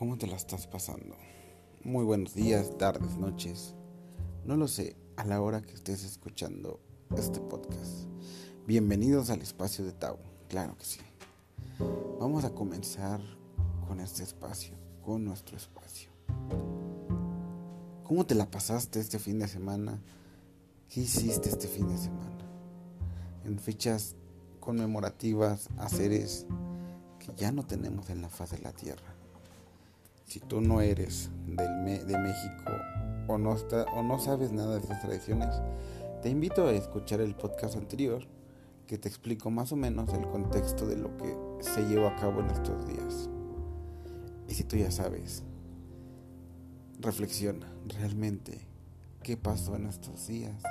¿Cómo te la estás pasando? Muy buenos días, tardes, noches. No lo sé, a la hora que estés escuchando este podcast. Bienvenidos al espacio de Tau, claro que sí. Vamos a comenzar con este espacio, con nuestro espacio. ¿Cómo te la pasaste este fin de semana? ¿Qué hiciste este fin de semana? En fechas conmemorativas a seres que ya no tenemos en la faz de la tierra si tú no eres del de México o no, o no sabes nada de estas tradiciones, te invito a escuchar el podcast anterior que te explico más o menos el contexto de lo que se lleva a cabo en estos días. Y si tú ya sabes, reflexiona realmente qué pasó en estos días.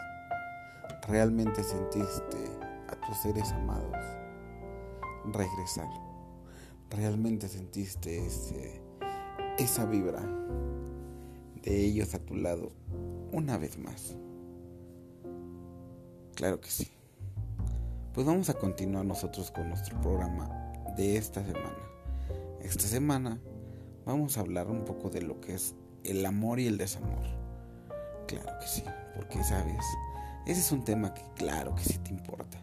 ¿Realmente sentiste a tus seres amados regresar? ¿Realmente sentiste ese esa vibra de ellos a tu lado una vez más. Claro que sí. Pues vamos a continuar nosotros con nuestro programa de esta semana. Esta semana vamos a hablar un poco de lo que es el amor y el desamor. Claro que sí, porque sabes, ese es un tema que claro que sí te importa.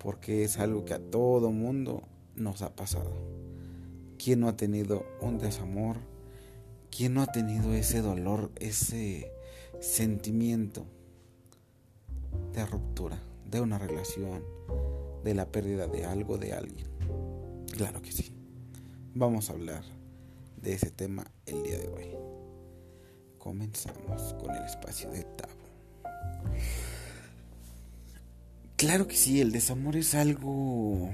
Porque es algo que a todo mundo nos ha pasado. ¿Quién no ha tenido un desamor? ¿Quién no ha tenido ese dolor, ese sentimiento de ruptura, de una relación, de la pérdida de algo, de alguien? Claro que sí. Vamos a hablar de ese tema el día de hoy. Comenzamos con el espacio de Tabo. Claro que sí, el desamor es algo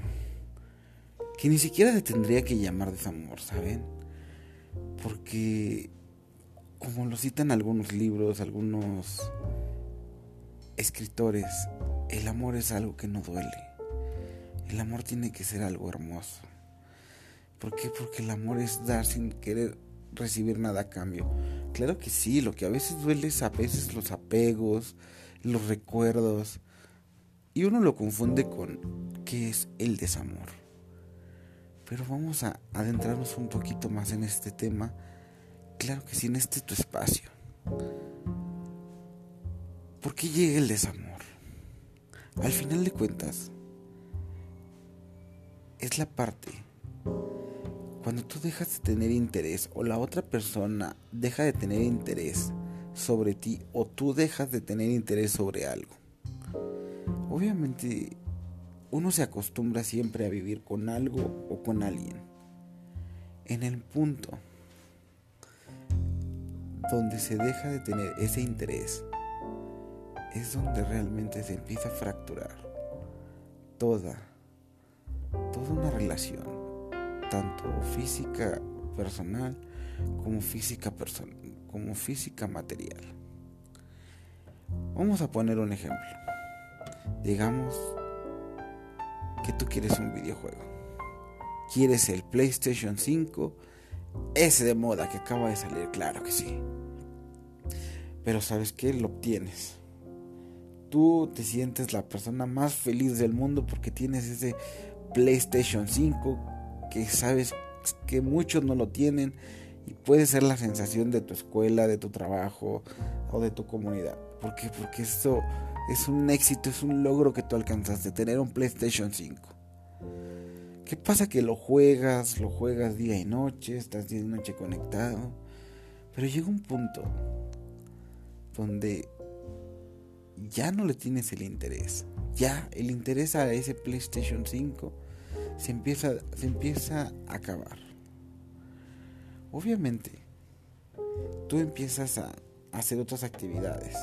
que ni siquiera se tendría que llamar desamor, ¿saben? Porque, como lo citan algunos libros, algunos escritores, el amor es algo que no duele. El amor tiene que ser algo hermoso. ¿Por qué? Porque el amor es dar sin querer recibir nada a cambio. Claro que sí, lo que a veces duele es a veces los apegos, los recuerdos. Y uno lo confunde con qué es el desamor. Pero vamos a adentrarnos un poquito más en este tema. Claro que sí, en este tu espacio. ¿Por qué llega el desamor? Al final de cuentas, es la parte cuando tú dejas de tener interés o la otra persona deja de tener interés sobre ti o tú dejas de tener interés sobre algo. Obviamente uno se acostumbra siempre a vivir con algo o con alguien. En el punto donde se deja de tener ese interés, es donde realmente se empieza a fracturar toda, toda una relación, tanto física personal como física como física material. Vamos a poner un ejemplo. Digamos que tú quieres un videojuego. Quieres el PlayStation 5, ese de moda que acaba de salir, claro que sí. Pero sabes que lo obtienes. Tú te sientes la persona más feliz del mundo porque tienes ese PlayStation 5 que sabes que muchos no lo tienen y puede ser la sensación de tu escuela, de tu trabajo o de tu comunidad. ¿Por qué? Porque esto es un éxito, es un logro que tú alcanzaste, tener un PlayStation 5. ¿Qué pasa? Que lo juegas, lo juegas día y noche, estás día y noche conectado, pero llega un punto donde ya no le tienes el interés. Ya el interés a ese PlayStation 5 se empieza, se empieza a acabar. Obviamente, tú empiezas a hacer otras actividades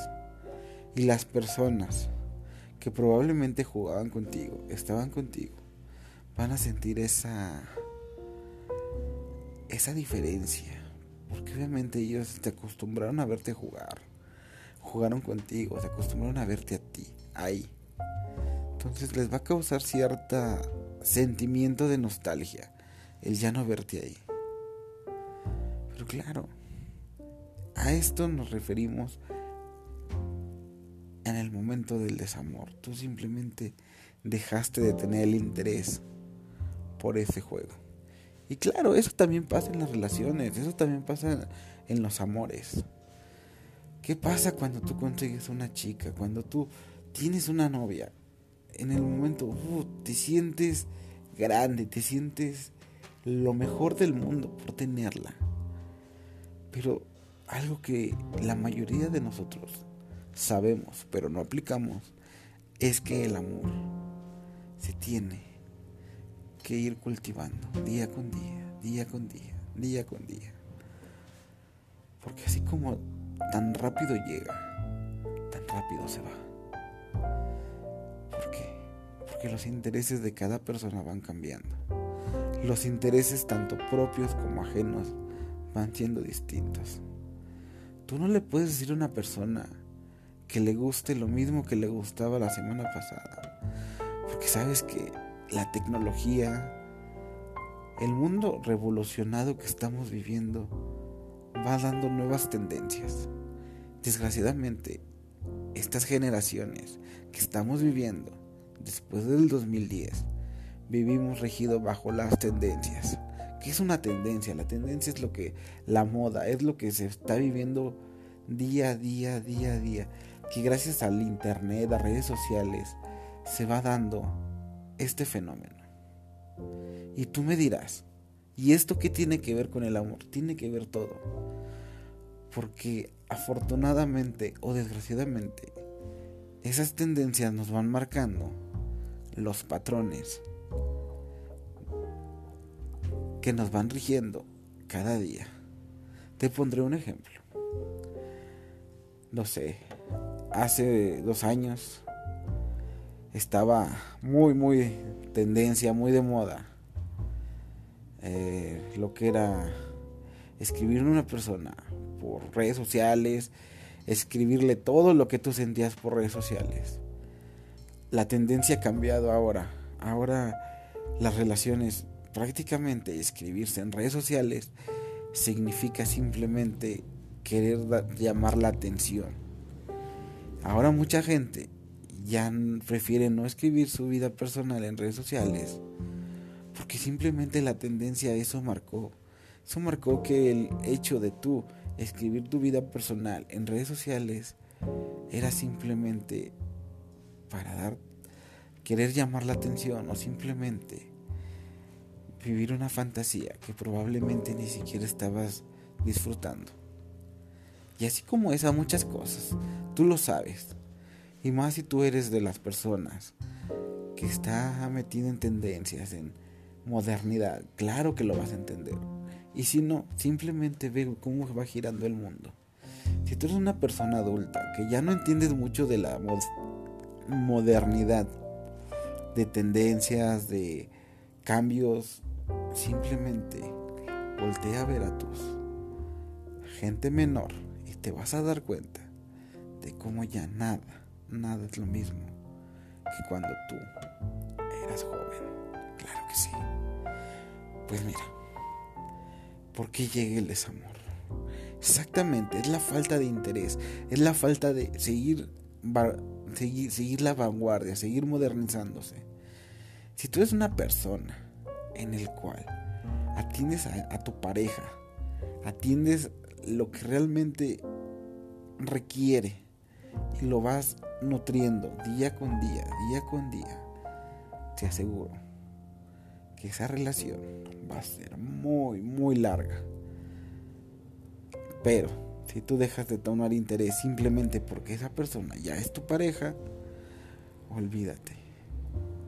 y las personas que probablemente jugaban contigo, estaban contigo, van a sentir esa esa diferencia, porque obviamente ellos te acostumbraron a verte jugar, jugaron contigo, se acostumbraron a verte a ti, ahí. Entonces les va a causar cierta sentimiento de nostalgia el ya no verte ahí. Pero claro, a esto nos referimos en el momento del desamor. Tú simplemente dejaste de tener el interés por ese juego. Y claro, eso también pasa en las relaciones, eso también pasa en los amores. ¿Qué pasa cuando tú consigues una chica, cuando tú tienes una novia? En el momento uh, te sientes grande, te sientes lo mejor del mundo por tenerla. Pero algo que la mayoría de nosotros sabemos, pero no aplicamos, es que el amor se tiene que ir cultivando día con día, día con día, día con día. Porque así como tan rápido llega, tan rápido se va. ¿Por qué? Porque los intereses de cada persona van cambiando. Los intereses tanto propios como ajenos van siendo distintos. Tú no le puedes decir a una persona que le guste lo mismo que le gustaba la semana pasada. Porque sabes que la tecnología, el mundo revolucionado que estamos viviendo, va dando nuevas tendencias. Desgraciadamente, estas generaciones que estamos viviendo después del 2010, vivimos regido bajo las tendencias. ¿Qué es una tendencia? La tendencia es lo que la moda, es lo que se está viviendo día a día, día a día, que gracias al internet, a redes sociales, se va dando este fenómeno. Y tú me dirás, ¿y esto qué tiene que ver con el amor? Tiene que ver todo. Porque afortunadamente o desgraciadamente, esas tendencias nos van marcando los patrones que nos van rigiendo cada día. Te pondré un ejemplo. No sé, hace dos años estaba muy, muy tendencia, muy de moda. Eh, lo que era escribir a una persona por redes sociales, escribirle todo lo que tú sentías por redes sociales. La tendencia ha cambiado ahora. Ahora las relaciones, prácticamente escribirse en redes sociales, significa simplemente querer llamar la atención. Ahora mucha gente ya prefiere no escribir su vida personal en redes sociales porque simplemente la tendencia a eso marcó. Eso marcó que el hecho de tú escribir tu vida personal en redes sociales era simplemente para dar, querer llamar la atención o simplemente vivir una fantasía que probablemente ni siquiera estabas disfrutando. Y así como esa muchas cosas, tú lo sabes. Y más si tú eres de las personas que está metido en tendencias, en modernidad, claro que lo vas a entender. Y si no, simplemente ve cómo va girando el mundo. Si tú eres una persona adulta que ya no entiendes mucho de la modernidad, de tendencias, de cambios, simplemente voltea a ver a tus gente menor y te vas a dar cuenta de cómo ya nada, nada es lo mismo que cuando tú eras joven. Claro que sí. Pues mira, ¿Por qué llega el desamor? Exactamente, es la falta de interés, es la falta de seguir, seguir, la vanguardia, seguir modernizándose. Si tú eres una persona en el cual atiendes a, a tu pareja, atiendes lo que realmente requiere y lo vas nutriendo día con día, día con día, te aseguro esa relación va a ser muy, muy larga. Pero si tú dejas de tomar interés simplemente porque esa persona ya es tu pareja, olvídate.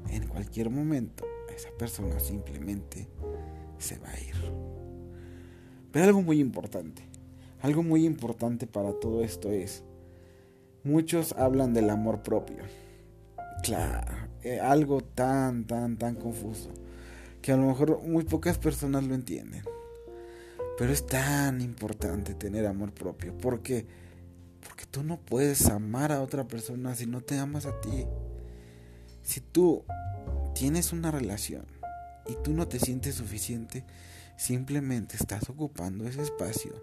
En cualquier momento esa persona simplemente se va a ir. Pero algo muy importante, algo muy importante para todo esto es, muchos hablan del amor propio. Claro, eh, algo tan, tan, tan confuso que a lo mejor muy pocas personas lo entienden. Pero es tan importante tener amor propio. ¿Por qué? Porque tú no puedes amar a otra persona si no te amas a ti. Si tú tienes una relación y tú no te sientes suficiente, simplemente estás ocupando ese espacio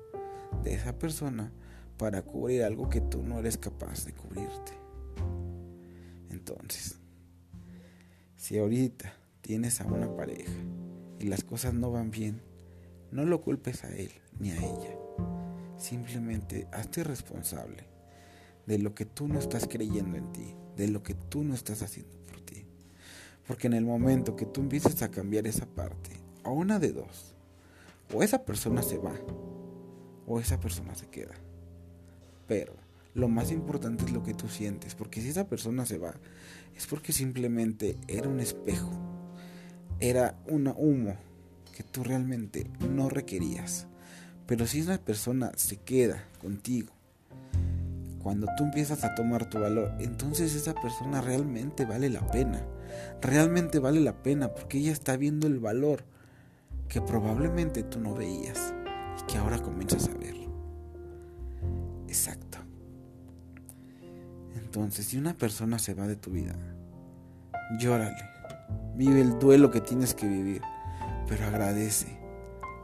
de esa persona para cubrir algo que tú no eres capaz de cubrirte. Entonces, si ahorita tienes a una pareja y las cosas no van bien, no lo culpes a él ni a ella. Simplemente hazte responsable de lo que tú no estás creyendo en ti, de lo que tú no estás haciendo por ti. Porque en el momento que tú empieces a cambiar esa parte, a una de dos, o esa persona se va, o esa persona se queda. Pero lo más importante es lo que tú sientes, porque si esa persona se va, es porque simplemente era un espejo, era un humo que tú realmente no requerías. Pero si esa persona se queda contigo, cuando tú empiezas a tomar tu valor, entonces esa persona realmente vale la pena. Realmente vale la pena porque ella está viendo el valor que probablemente tú no veías y que ahora comienzas a ver. Exacto. Entonces, si una persona se va de tu vida, llórale. Vive el duelo que tienes que vivir, pero agradece.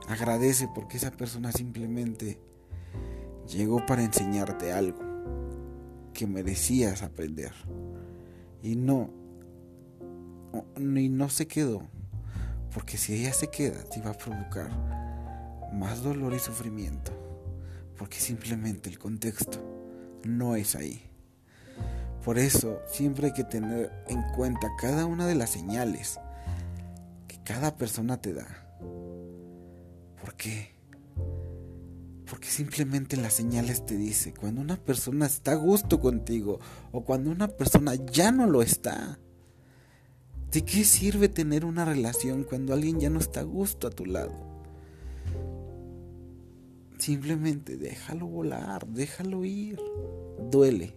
Agradece porque esa persona simplemente llegó para enseñarte algo que merecías aprender. Y no, y no se quedó. Porque si ella se queda, te va a provocar más dolor y sufrimiento. Porque simplemente el contexto no es ahí. Por eso siempre hay que tener en cuenta cada una de las señales que cada persona te da. ¿Por qué? Porque simplemente las señales te dice cuando una persona está a gusto contigo o cuando una persona ya no lo está. ¿De qué sirve tener una relación cuando alguien ya no está a gusto a tu lado? Simplemente déjalo volar, déjalo ir. Duele,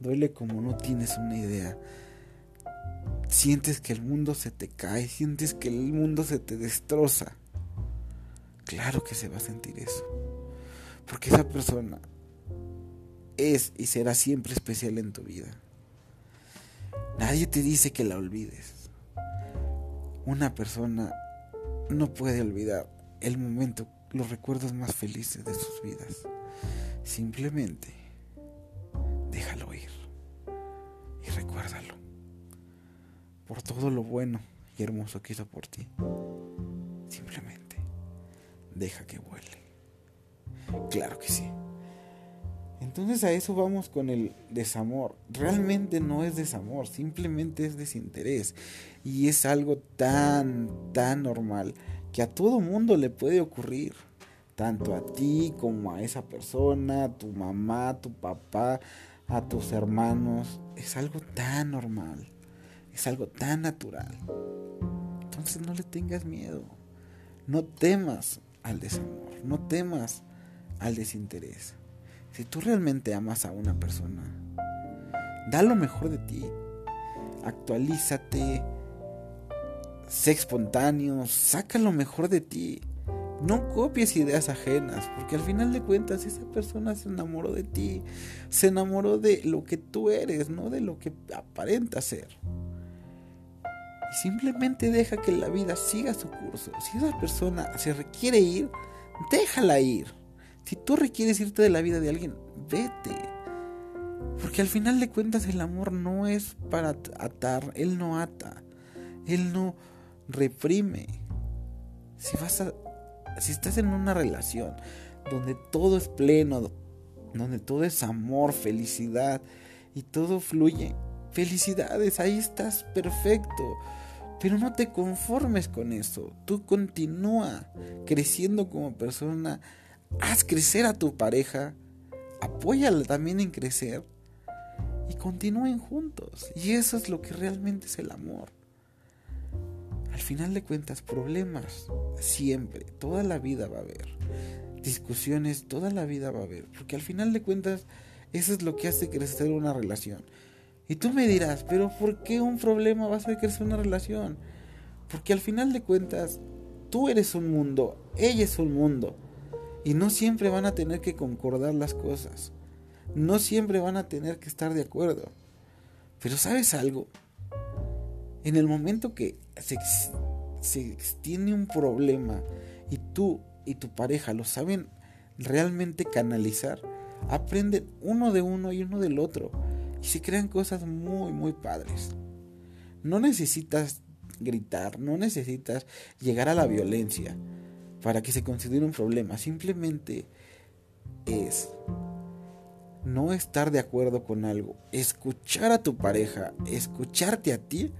Duele como no tienes una idea. Sientes que el mundo se te cae, sientes que el mundo se te destroza. Claro que se va a sentir eso. Porque esa persona es y será siempre especial en tu vida. Nadie te dice que la olvides. Una persona no puede olvidar el momento, los recuerdos más felices de sus vidas. Simplemente déjalo ir y recuérdalo por todo lo bueno y hermoso que hizo por ti. Simplemente deja que vuele. Claro que sí. Entonces a eso vamos con el desamor. Realmente no es desamor, simplemente es desinterés. Y es algo tan, tan normal que a todo mundo le puede ocurrir. Tanto a ti como a esa persona, a tu mamá, a tu papá, a tus hermanos es algo tan normal, es algo tan natural. Entonces no le tengas miedo, no temas al desamor, no temas al desinterés. Si tú realmente amas a una persona, da lo mejor de ti, actualízate, sé espontáneo, saca lo mejor de ti. No copies ideas ajenas, porque al final de cuentas esa persona se enamoró de ti, se enamoró de lo que tú eres, no de lo que aparenta ser. Y simplemente deja que la vida siga su curso. Si esa persona se requiere ir, déjala ir. Si tú requieres irte de la vida de alguien, vete. Porque al final de cuentas el amor no es para atar, él no ata, él no reprime. Si vas a si estás en una relación donde todo es pleno, donde todo es amor, felicidad y todo fluye, felicidades, ahí estás perfecto. Pero no te conformes con eso. Tú continúa creciendo como persona. Haz crecer a tu pareja. Apóyala también en crecer. Y continúen juntos. Y eso es lo que realmente es el amor. Al final de cuentas, problemas siempre, toda la vida va a haber. Discusiones, toda la vida va a haber. Porque al final de cuentas, eso es lo que hace crecer una relación. Y tú me dirás, pero ¿por qué un problema va a hacer crecer una relación? Porque al final de cuentas, tú eres un mundo, ella es un mundo. Y no siempre van a tener que concordar las cosas. No siempre van a tener que estar de acuerdo. Pero ¿sabes algo? En el momento que se, se tiene un problema y tú y tu pareja lo saben realmente canalizar, aprenden uno de uno y uno del otro y se crean cosas muy, muy padres. No necesitas gritar, no necesitas llegar a la violencia para que se considere un problema. Simplemente es no estar de acuerdo con algo, escuchar a tu pareja, escucharte a ti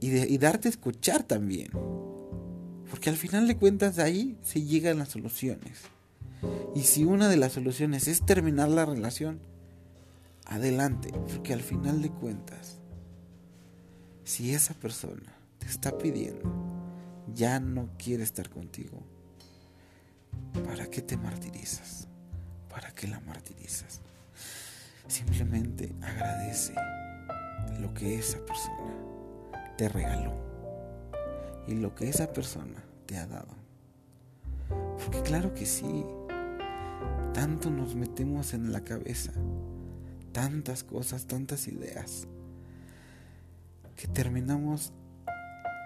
y, y darte a escuchar también. Porque al final de cuentas ahí se llegan las soluciones. Y si una de las soluciones es terminar la relación, adelante, porque al final de cuentas, si esa persona te está pidiendo, ya no quiere estar contigo, ¿para qué te martirizas? ¿Para qué la martirizas? Simplemente agradece lo que esa persona te regaló. Y lo que esa persona te ha dado. Porque claro que sí, tanto nos metemos en la cabeza. Tantas cosas, tantas ideas, que terminamos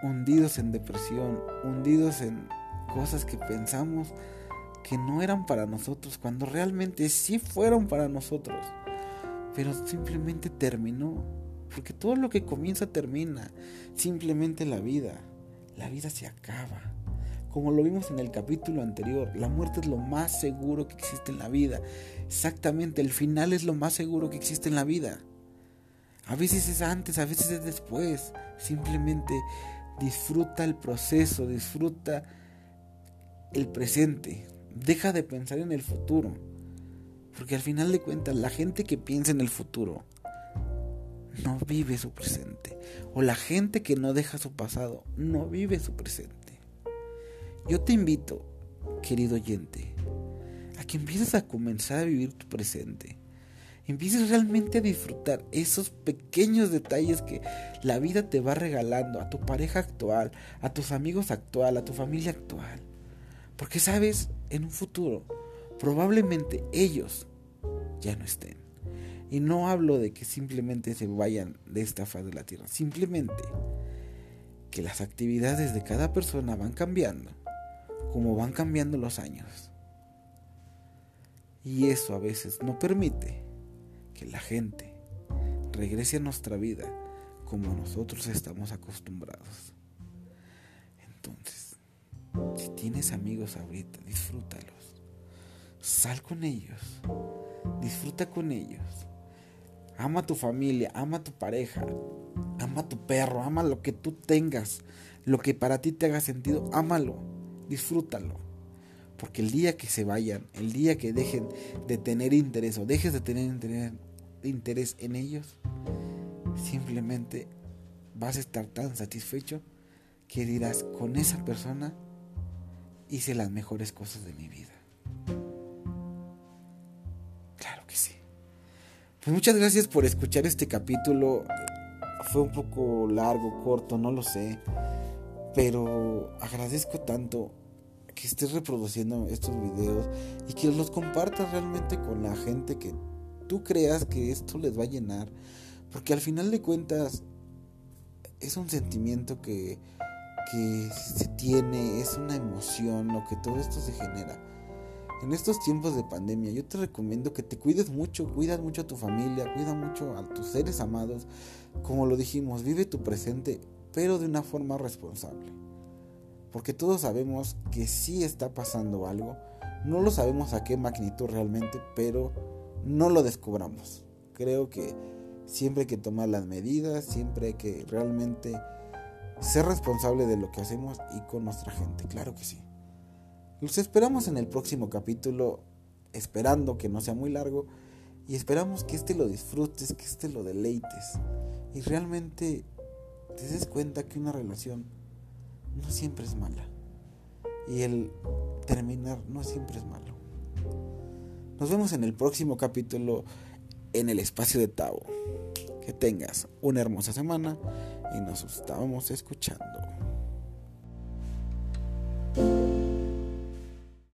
hundidos en depresión, hundidos en cosas que pensamos que no eran para nosotros, cuando realmente sí fueron para nosotros, pero simplemente terminó, porque todo lo que comienza termina, simplemente la vida, la vida se acaba. Como lo vimos en el capítulo anterior, la muerte es lo más seguro que existe en la vida. Exactamente, el final es lo más seguro que existe en la vida. A veces es antes, a veces es después. Simplemente disfruta el proceso, disfruta el presente. Deja de pensar en el futuro. Porque al final de cuentas, la gente que piensa en el futuro no vive su presente. O la gente que no deja su pasado no vive su presente. Yo te invito, querido oyente, a que empieces a comenzar a vivir tu presente. Empieces realmente a disfrutar esos pequeños detalles que la vida te va regalando a tu pareja actual, a tus amigos actual, a tu familia actual. Porque sabes, en un futuro, probablemente ellos ya no estén. Y no hablo de que simplemente se vayan de esta faz de la tierra, simplemente que las actividades de cada persona van cambiando como van cambiando los años. Y eso a veces no permite que la gente regrese a nuestra vida como nosotros estamos acostumbrados. Entonces, si tienes amigos ahorita, disfrútalos. Sal con ellos. Disfruta con ellos. Ama a tu familia, ama a tu pareja, ama a tu perro, ama lo que tú tengas, lo que para ti te haga sentido, ámalo disfrútalo. Porque el día que se vayan, el día que dejen de tener interés o dejes de tener interés en ellos, simplemente vas a estar tan satisfecho que dirás, con esa persona hice las mejores cosas de mi vida. Pues muchas gracias por escuchar este capítulo. Fue un poco largo, corto, no lo sé. Pero agradezco tanto que estés reproduciendo estos videos y que los compartas realmente con la gente que tú creas que esto les va a llenar. Porque al final de cuentas es un sentimiento que, que se tiene, es una emoción, lo que todo esto se genera. En estos tiempos de pandemia yo te recomiendo que te cuides mucho, cuida mucho a tu familia, cuida mucho a tus seres amados. Como lo dijimos, vive tu presente pero de una forma responsable. Porque todos sabemos que sí está pasando algo, no lo sabemos a qué magnitud realmente, pero no lo descubramos. Creo que siempre hay que tomar las medidas, siempre hay que realmente ser responsable de lo que hacemos y con nuestra gente, claro que sí. Los esperamos en el próximo capítulo, esperando que no sea muy largo y esperamos que este lo disfrutes, que este lo deleites y realmente te des cuenta que una relación no siempre es mala. Y el terminar no siempre es malo. Nos vemos en el próximo capítulo en el espacio de Tao. Que tengas una hermosa semana y nos estamos escuchando.